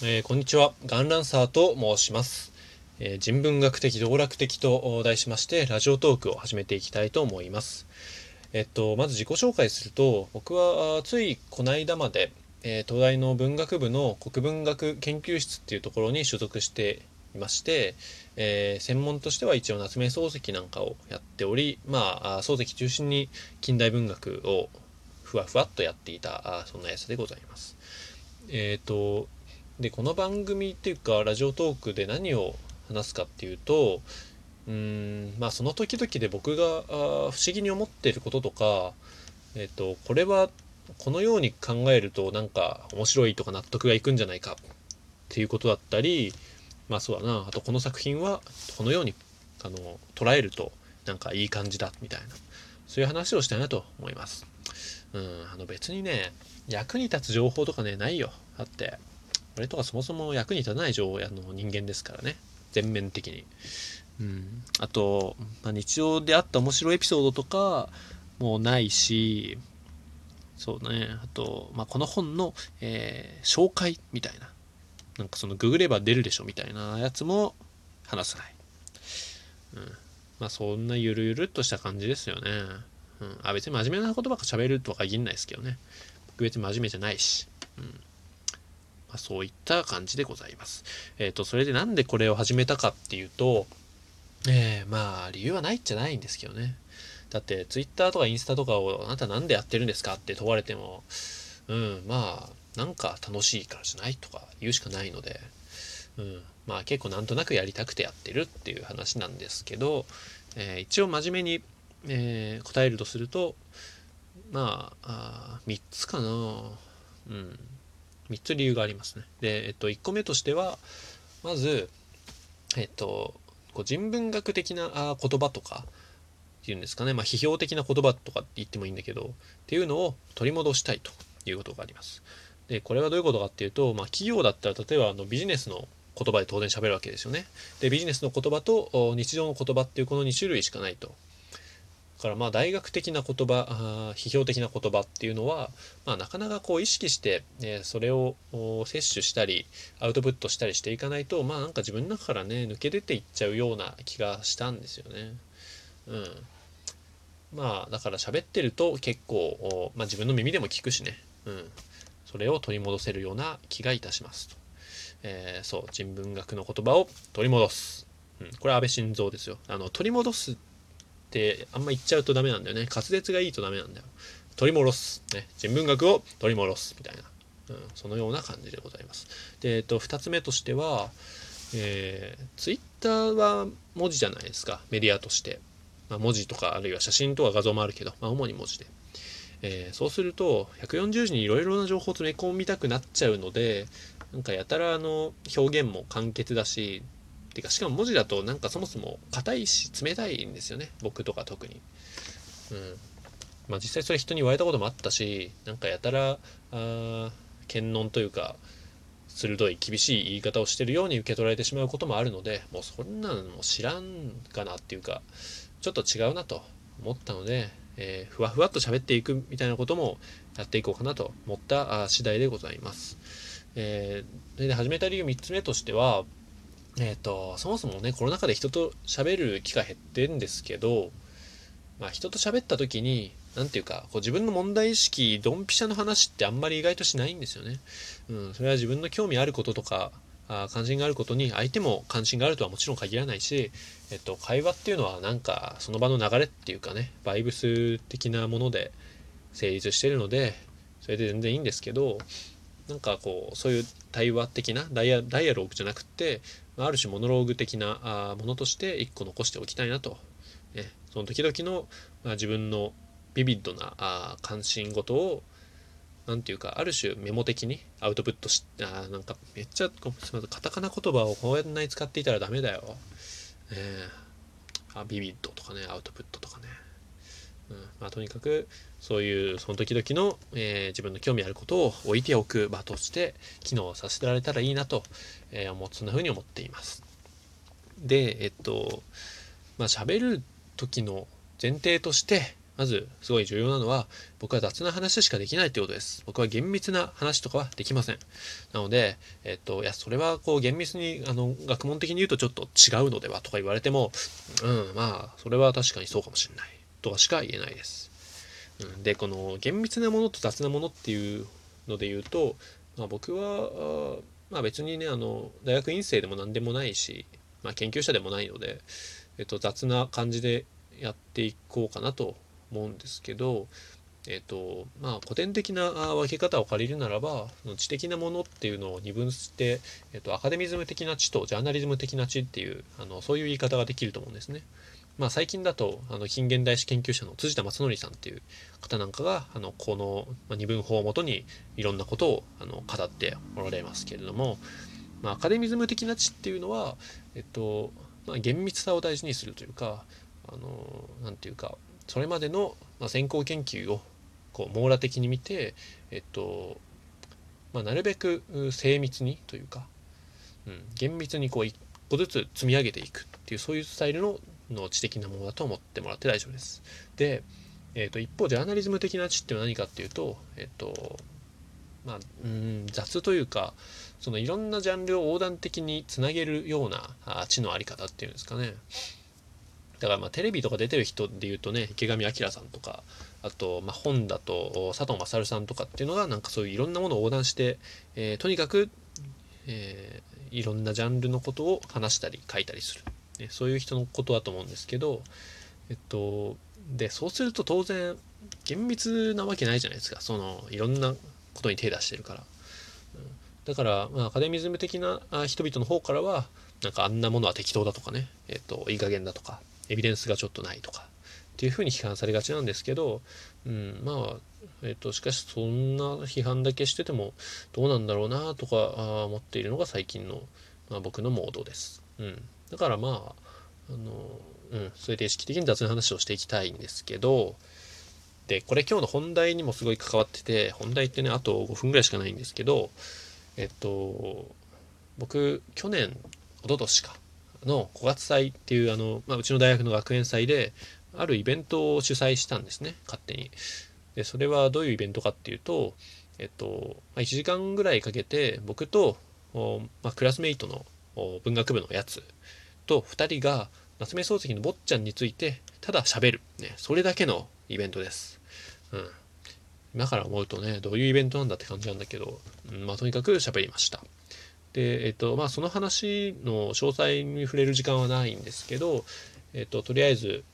えーこんにちは。ガンランサーと申します。えー人文学的道楽的と題しまして、ラジオトークを始めていきたいと思います。えっと、まず自己紹介すると、僕はついこの間まで、えー東大の文学部の国文学研究室っていうところに所属していまして、えー専門としては一応夏目漱石なんかをやっており、まあ、あ漱石中心に近代文学をふわふわっとやっていた、あそんなやつでございます。えっ、と、でこの番組っていうかラジオトークで何を話すかっていうとうんまあその時々で僕があ不思議に思っていることとかえっ、とこれはこのように考えるとなんか面白いとか納得がいくんじゃないかっていうことだったりまあそうだなあとこの作品はこのようにあの捉えるとなんかいい感じだみたいなそういう話をしたいなと思います。うん、あの別にね役に立つ情報とかねないよだって俺とかそもそも役に立たない情報あの人間ですからね。全面的に、うん、あと、まあ、日常であった面白いエピソードとかもうないしそうね。あと、まあ、この本の、えー紹介みたいな。なんかそのググれば出るでしょみたいなやつも話さない、うん、まあそんなゆるゆるっとした感じですよね、うん、あ別に真面目なことばっか喋るとは限らないですけどね。僕別に真面目じゃないし、うんまあ、そういった感じでございます。えっ、と、それでなんでこれを始めたかっていうと、えーまあ、理由はないっちゃないんですけどね。だって、ツイッターとかインスタとかをあなたなんでやってるんですかって問われても、うん、まあ、なんか楽しいからじゃないとか言うしかないので、うん、まあ結構なんとなくやりたくてやってるっていう話なんですけど、えー一応真面目に、えー答えるとすると、まあ、あ3つかな。うん。3つ理由がありますね。で、えっと、1個目としては、まず、えっと、こう人文学的なあ言葉とかっていうんですかね、まあ、批評的な言葉とかって言ってもいいんだけど、っていうのを取り戻したいということがあります。で、これはどういうことかっていうと、まあ、企業だったら、例えばあのビジネスの言葉で当然喋るわけですよね。で、ビジネスの言葉と日常の言葉っていうこの2種類しかないと。からまあ大学的な言葉批評的な言葉っていうのは、まあ、なかなかこう意識して、えーそれを摂取したりアウトプットしたりしていかないとまあなんか自分の中からね抜け出ていっちゃうような気がしたんですよね。うん、まあだから喋ってると結構、まあ、自分の耳でも聞くしね、うん、それを取り戻せるような気がいたしますと。えーそう人文学の言葉を取り戻す、うん、これ安倍晋三ですよ。あの取り戻すってあんま言っちゃうとダメなんだよね。滑舌がいいとダメなんだよ。取り戻す、ね、人文学を取り戻すみたいな、うん、そのような感じでございます。で、えっと、2つ目としては、えー、ツイッターは文字じゃないですか。メディアとして、まあ、文字とかあるいは写真とか画像もあるけど、まあ、主に文字で。えーそうすると140字にいろいろな情報を詰め込みたくなっちゃうのでなんかやたらあの表現も簡潔だしてかしかも文字だとなんかそもそも硬いし冷たいんですよね僕とか特に。うんまあ、実際それ人に言われたこともあったしなんかやたらあー検問というか鋭い厳しい言い方をしてるように受け取られてしまうこともあるのでもうそんなのも知らんかなっていうかちょっと違うなと思ったので、えーふわふわっと喋っていくみたいなこともやっていこうかなと思った次第でございます。えーで始めた理由3つ目としては、えー、とそもそもねコロナ禍で人と喋る機会減ってんですけど、まあ、人と喋った時に何ていうかこう自分の問題意識ドンピシャの話ってあんまり意外としないんですよね。うん、それは自分の興味あることとかあ関心があることに相手も関心があるとはもちろん限らないし、えっと、会話っていうのはなんかその場の流れっていうかねバイブス的なもので成立してるのでそれで全然いいんですけどなんかこうそういう対話的なダイアダイアローグじゃなくってある種モノローグ的なあものとして一個残しておきたいなと、ね、その時々の、まあ、自分のビビッドなあ関心事をなんていうかある種メモ的にアウトプットしあなんかめっちゃすみませんカタカナ言葉をこうやんない使っていたらダメだよ、えあビビッドとかねアウトプットとかね、うん。まあ、とにかくそういうその時々の、えー自分の興味あることを置いておく場として機能させてられたらいいなと、えー思そんな風に思っています。でえっとまあ喋る時の前提としてままずすごい重要なのは僕は雑な話しかできないってことです。僕は厳密な話とかはできません。なのでえっといやそれはこう厳密にあの学問的に言うとちょっと違うのではとか言われてもうんまあそれは確かにそうかもしれない。とかしか言えないです、でこの厳密なものと雑なものっていうので言うと、まあ、僕はまあ別にねあの大学院生でも何でもないし、まあ、研究者でもないので、えっと、雑な感じでやっていこうかなと思うんですけど、えっとまあ、古典的な分け方を借りるならば知的なものっていうのを二分して、えっと、アカデミズム的な知とジャーナリズム的な知っていうあのそういう言い方ができると思うんですね。まあ、最近だとあの近現代史研究者の辻田正則さんっていう方なんかがあのこの二分法をもとにいろんなことをあの語っておられますけれども、まあ、アカデミズム的な知っていうのは、えっとまあ、厳密さを大事にするというかあのなんていうかそれまでの、先行研究をこう網羅的に見て、えっとまあ、なるべく精密にというか、うん、厳密にこう一個ずつ積み上げていくっていうそういうスタイルのの知的なものだと思ってもらって大丈夫です。で、えー、と一方ジャーナリズム的な知っては何かっていうと、えっ、とまあ、うん雑というかそのいろんなジャンルを横断的につなげるようなあ知のあり方っていうんですかね。だからまあテレビとか出てる人で言うとね池上彰さんとかあとまあ本だと佐藤勝さんとかっていうのがなんかそういういろんなものを横断して、えー、とにかく、えー、いろんなジャンルのことを話したり書いたりするね、そういう人のことだと思うんですけど、えっと、でそうすると当然厳密なわけないじゃないですかそのいろんなことに手出してるから。だから、まあ、アカデミズム的な人々の方からはなんかあんなものは適当だとかね、えっと、いい加減だとかエビデンスがちょっとないとかっていうふうに批判されがちなんですけど、うん、まあ、えっと、しかしそんな批判だけしててもどうなんだろうなとか思っているのが最近の、まあ、僕のモードです。うん、だからまああのうんそれで意識的に雑な話をしていきたいんですけどでこれ今日の本題にもすごい関わってて本題ってねあと5分ぐらいしかないんですけどえっと僕去年一昨年かの5月祭っていうあの、まあ、うちの大学の学園祭であるイベントを主催したんですね勝手に。でそれはどういうイベントかっていうと、えっとまあ、1時間ぐらいかけて僕と、まあ、クラスメイトの文学部のやつと2人が夏目漱石の坊ちゃんについてただ喋る、ね、それだけのイベントです。うん、今から思うとねどういうイベントなんだって感じなんだけど、うん、まあ、とにかく喋りました。で、えっとまあ、その話の詳細に触れる時間はないんですけど、えっと、とりあえず、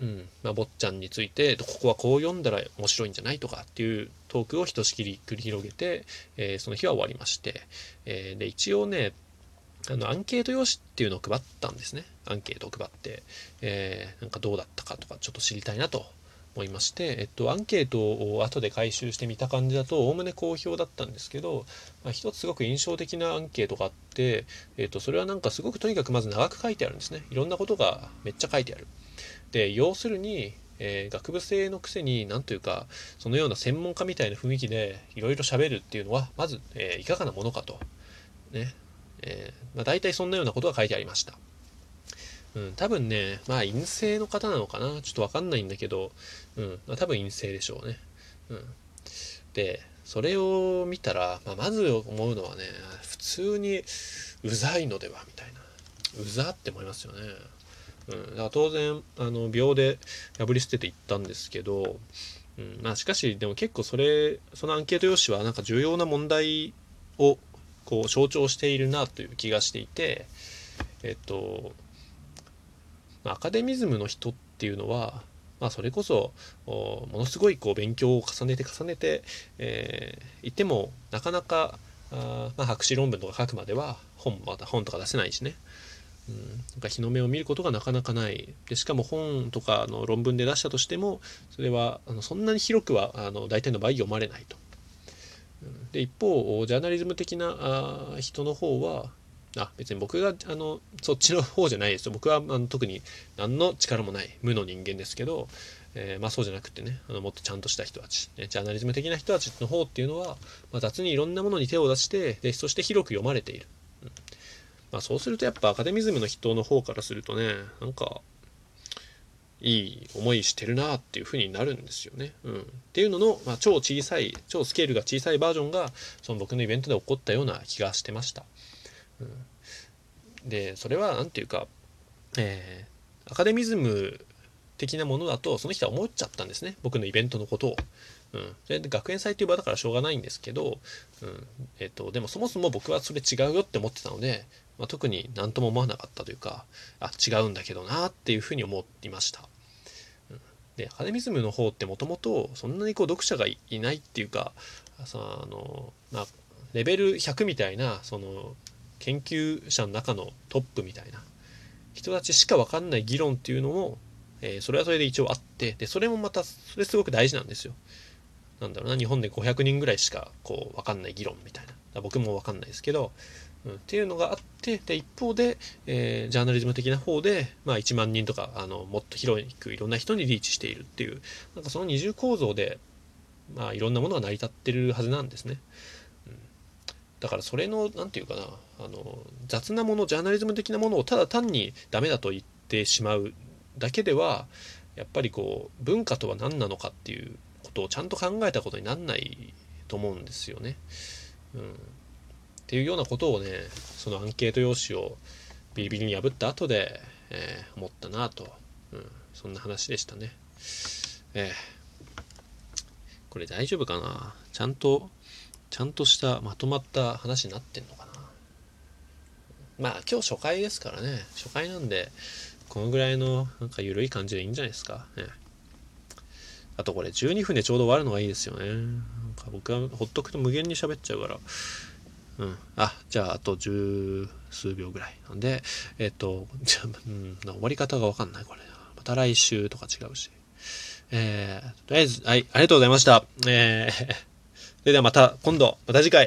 うんまあ、坊ちゃんについてここはこう読んだら面白いんじゃないとかっていうトークをひとしきり繰り広げて、えー、その日は終わりまして、えー、で一応ねあのアンケート用紙っていうのを配ったんですね。アンケートを配って、えー、なんかどうだったかとかちょっと知りたいなと思いまして、えっと、アンケートを後で回収してみた感じだとおおむね好評だったんですけど、まあ、一つすごく印象的なアンケートがあって、えっと、それはなんかすごくとにかくまず長く書いてあるんですね。いろんなことがめっちゃ書いてある。で要するにえー、学部生のくせに何というかそのような専門家みたいな雰囲気でいろいろ喋るっていうのはまず、えー、いかがなものかと、ね、えー、まあ、大体そんなようなことが書いてありました。うん、多分ね、まあ陰性の方なのかなちょっとわかんないんだけど、うん、まあ、多分陰性でしょうね。うん。で、それを見たら、まあ、まず思うのはね、普通にうざいのではみたいな。うざって思いますよね。うん、だから当然、あの、秒で破り捨てていったんですけど、うん、まあしかし、でも結構それ、そのアンケート用紙はなんか重要な問題をこう象徴しているなという気がしていてえっとアカデミズムの人っていうのは、まあ、それこそものすごいこう勉強を重ねて重ねて、えー、いてもなかなかあ、まあ、博士論文とか書くまでは本また本とか出せないしね、うん、なんか日の目を見ることがなかなかないでしかも本とかの論文で出したとしてもそれはあのそんなに広くはあの大体の場合読まれないと。で一方ジャーナリズム的なあ人の方はあ別に僕があのそっちの方じゃないですよ。僕はあの特に何の力もない無の人間ですけど、えー、まあそうじゃなくてねあのもっとちゃんとした人たち、ね、ジャーナリズム的な人たちの方っていうのは、まあ、雑にいろんなものに手を出してでそして広く読まれている、うん。まあ、そうするとやっぱアカデミズムの人の方からするとねなんかいい思いしてるなっていう風になるんですよね。うん、っていうのの、まあ、超小さい超スケールが小さいバージョンがその僕のイベントで起こったような気がしてました。うん、でそれは何て言うか、えー、アカデミズム的なものだとその人は思っちゃったんですね僕のイベントのことを。うん、それで学園祭という場だからしょうがないんですけど、うんえっと、でもそもそも僕はそれ違うよって思ってたので、まあ、特に何とも思わなかったというかあ違うんだけどなっていうふうに思いました。でアカデミズムの方ってもともとそんなにこう読者がいないっていうかそあの、まあ、レベル100みたいなその研究者の中のトップみたいな人たちしか分かんない議論っていうのも、えー、それはそれで一応あってでそれもまたそれすごく大事なんですよ。なんだろうな日本で500人ぐらいしかこう分かんない議論みたいな僕も分かんないですけどっていうのがあってで一方で、えー、ジャーナリズム的な方で、まあ、1万人とかあのもっと広くいろんな人にリーチしているっていうなんかその二重構造で、まあ、いろんなものが成り立ってるはずなんですね。うん、だからそれの何て言うかなあの雑なものジャーナリズム的なものをただ単にダメだと言ってしまうだけではやっぱりこう文化とは何なのかっていうことをちゃんと考えたことになんないと思うんですよね。うんっていうようなことをねそのアンケート用紙をビリビリに破った後で、えー、思ったなと、うん、そんな話でしたね。えー、これ大丈夫かな？ちゃんとちゃんとしたまとまった話になってんのかな？まあ今日初回ですからね初回なんでこのぐらいのなんか緩い感じでいいんじゃないですか？ねあとこれ12分でちょうど終わるのがいいですよね。なんか僕はほっとくと無限に喋っちゃうから、うん。あ、じゃあ、あと十数秒ぐらい。なんで、えっ、と、じゃ、うん、終わり方がわかんない、これ。また来週とか違うし。えー、とりあえず、はい、ありがとうございました。えー、それではまた今度、また次回。